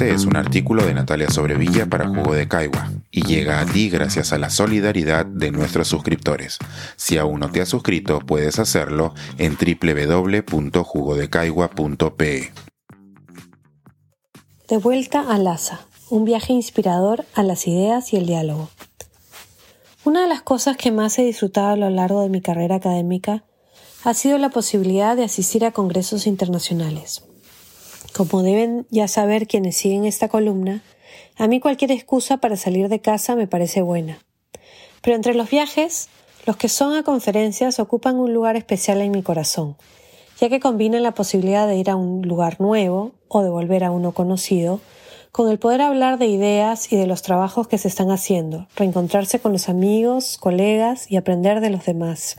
Este es un artículo de Natalia Sobrevilla para Jugo de Caigua y llega a ti gracias a la solidaridad de nuestros suscriptores. Si aún no te has suscrito, puedes hacerlo en www.jugodecaigua.pe. De vuelta a Laza, un viaje inspirador a las ideas y el diálogo. Una de las cosas que más he disfrutado a lo largo de mi carrera académica ha sido la posibilidad de asistir a congresos internacionales. Como deben ya saber quienes siguen esta columna, a mí cualquier excusa para salir de casa me parece buena. Pero entre los viajes, los que son a conferencias ocupan un lugar especial en mi corazón, ya que combinan la posibilidad de ir a un lugar nuevo o de volver a uno conocido, con el poder hablar de ideas y de los trabajos que se están haciendo, reencontrarse con los amigos, colegas y aprender de los demás.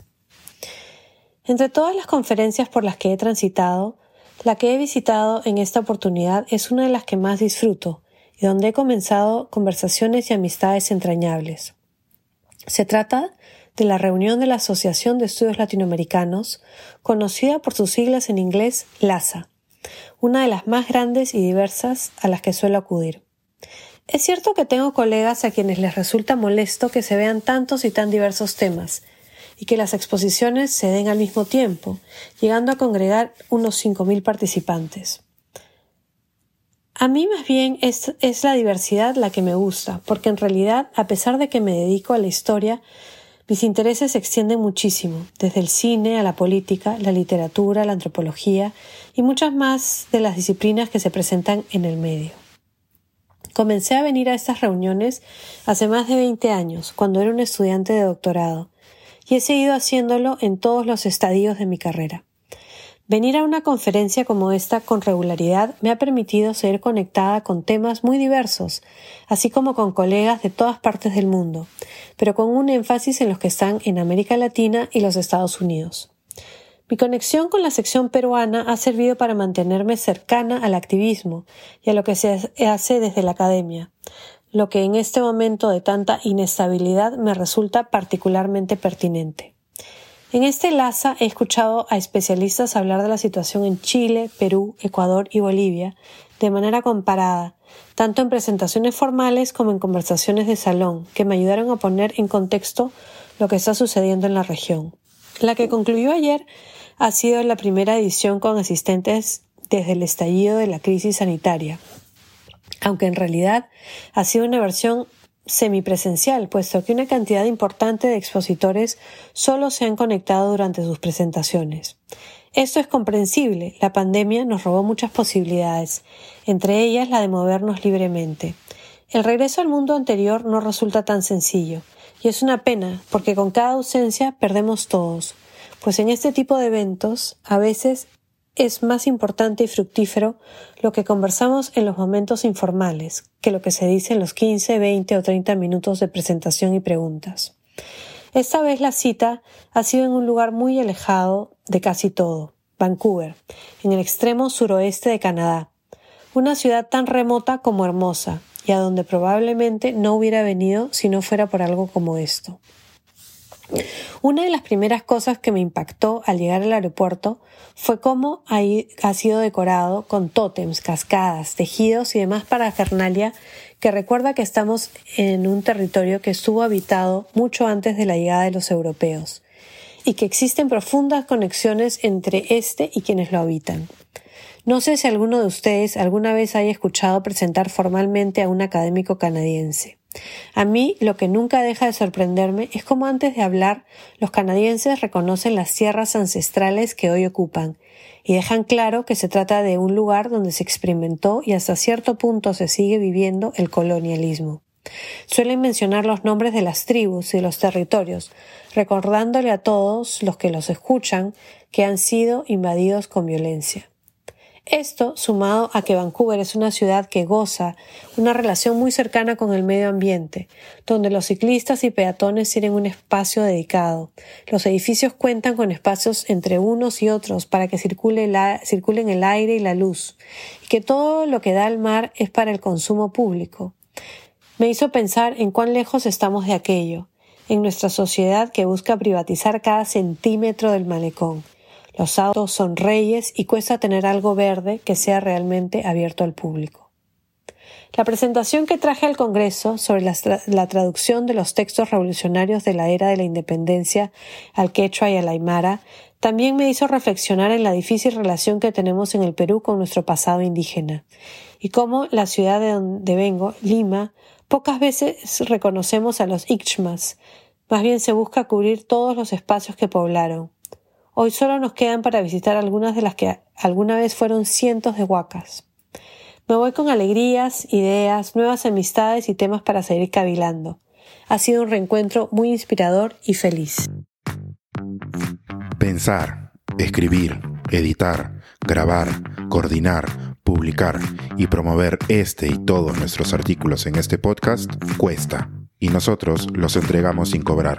Entre todas las conferencias por las que he transitado, la que he visitado en esta oportunidad es una de las que más disfruto y donde he comenzado conversaciones y amistades entrañables. Se trata de la reunión de la Asociación de Estudios Latinoamericanos, conocida por sus siglas en inglés LASA, una de las más grandes y diversas a las que suelo acudir. Es cierto que tengo colegas a quienes les resulta molesto que se vean tantos y tan diversos temas, y que las exposiciones se den al mismo tiempo, llegando a congregar unos 5.000 participantes. A mí más bien es, la diversidad la que me gusta, porque en realidad, a pesar de que me dedico a la historia, mis intereses se extienden muchísimo, desde el cine a la política, la literatura, la antropología y muchas más de las disciplinas que se presentan en el medio. Comencé a venir a estas reuniones hace más de 20 años, cuando era un estudiante de doctorado, he seguido haciéndolo en todos los estadios de mi carrera. Venir a una conferencia como esta con regularidad me ha permitido ser conectada con temas muy diversos, así como con colegas de todas partes del mundo, pero con un énfasis en los que están en América Latina y los Estados Unidos. Mi conexión con la sección peruana ha servido para mantenerme cercana al activismo y a lo que se hace desde la academia, lo que en este momento de tanta inestabilidad me resulta particularmente pertinente. En este LASA he escuchado a especialistas hablar de la situación en Chile, Perú, Ecuador y Bolivia de manera comparada, tanto en presentaciones formales como en conversaciones de salón, que me ayudaron a poner en contexto lo que está sucediendo en la región. La que concluyó ayer ha sido la primera edición con asistentes desde el estallido de la crisis sanitaria, aunque en realidad ha sido una versión semipresencial, puesto que una cantidad importante de expositores solo se han conectado durante sus presentaciones. Esto es comprensible, la pandemia nos robó muchas posibilidades, entre ellas la de movernos libremente. El regreso al mundo anterior no resulta tan sencillo, y es una pena, porque con cada ausencia perdemos todos, pues en este tipo de eventos a veces es más importante y fructífero lo que conversamos en los momentos informales que lo que se dice en los 15, 20 o 30 minutos de presentación y preguntas. Esta vez la cita ha sido en un lugar muy alejado de casi todo, Vancouver, en el extremo suroeste de Canadá, una ciudad tan remota como hermosa, y a donde probablemente no hubiera venido si no fuera por algo como esto. Una de las primeras cosas que me impactó al llegar al aeropuerto fue cómo ahí ha sido decorado con tótems, cascadas, tejidos y demás parafernalia que recuerda que estamos en un territorio que estuvo habitado mucho antes de la llegada de los europeos y que existen profundas conexiones entre este y quienes lo habitan. No sé si alguno de ustedes alguna vez haya escuchado presentar formalmente a un académico canadiense. A mí lo que nunca deja de sorprenderme es cómo antes de hablar los canadienses reconocen las tierras ancestrales que hoy ocupan y dejan claro que se trata de un lugar donde se experimentó y hasta cierto punto se sigue viviendo el colonialismo. Suelen mencionar los nombres de las tribus y de los territorios, recordándole a todos los que los escuchan que han sido invadidos con violencia. Esto, sumado a que Vancouver es una ciudad que goza una relación muy cercana con el medio ambiente, donde los ciclistas y peatones tienen un espacio dedicado. Los edificios cuentan con espacios entre unos y otros para que circule circulen el aire y la luz, y que todo lo que da al mar es para el consumo público. Me hizo pensar en cuán lejos estamos de aquello, en nuestra sociedad que busca privatizar cada centímetro del malecón los autos son reyes y cuesta tener algo verde que sea realmente abierto al público. La presentación que traje al Congreso sobre la, traducción de los textos revolucionarios de la era de la independencia al quechua y al aymara también me hizo reflexionar en la difícil relación que tenemos en el Perú con nuestro pasado indígena y cómo la ciudad de donde vengo, Lima, pocas veces reconocemos a los Ichmas, más bien se busca cubrir todos los espacios que poblaron. Hoy solo nos quedan para visitar algunas de las que alguna vez fueron cientos de huacas. Me voy con alegrías, ideas, nuevas amistades y temas para seguir cavilando. Ha sido un reencuentro muy inspirador y feliz. Pensar, escribir, editar, grabar, coordinar, publicar y promover este y todos nuestros artículos en este podcast cuesta, y nosotros los entregamos sin cobrar.